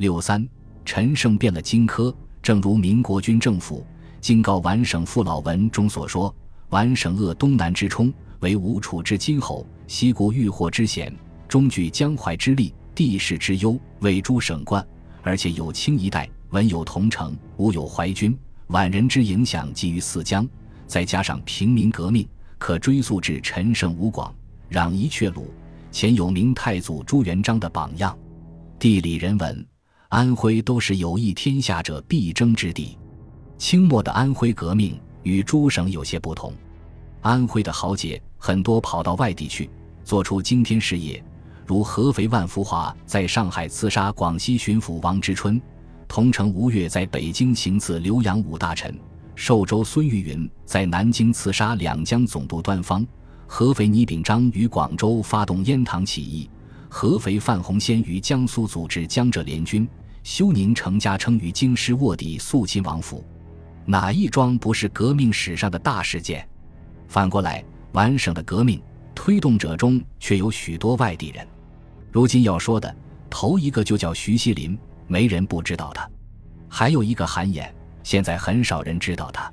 六三，陈胜变了荆轲，正如民国军政府京告皖省父老文中所说：“皖省扼东南之冲，为吴楚之今侯，西国遇祸之险，中据江淮之利，地势之优，为诸省冠，而且有清一代，文有同城，武有淮军，皖人之影响基于四江，再加上平民革命，可追溯至陈胜吴广。”攘夷却虏，前有明太祖朱元璋的榜样。地理人文，安徽都是有意天下者必争之地。清末的安徽革命与诸省有些不同。安徽的豪杰很多跑到外地去，做出惊天事业，如合肥万福华在上海刺杀广西巡抚王之春，同城吴越在北京行刺浏阳五大臣，寿州孙玉云在南京刺杀两江总督端方。合肥倪秉章于广州发动阉党起义，合肥范洪先于江苏组织江浙联军，休宁程家称于京师卧底肃亲王府，哪一桩不是革命史上的大事件？反过来，皖省的革命推动者中却有许多外地人。如今要说的头一个就叫徐锡麟，没人不知道他；还有一个韩衍，现在很少人知道他。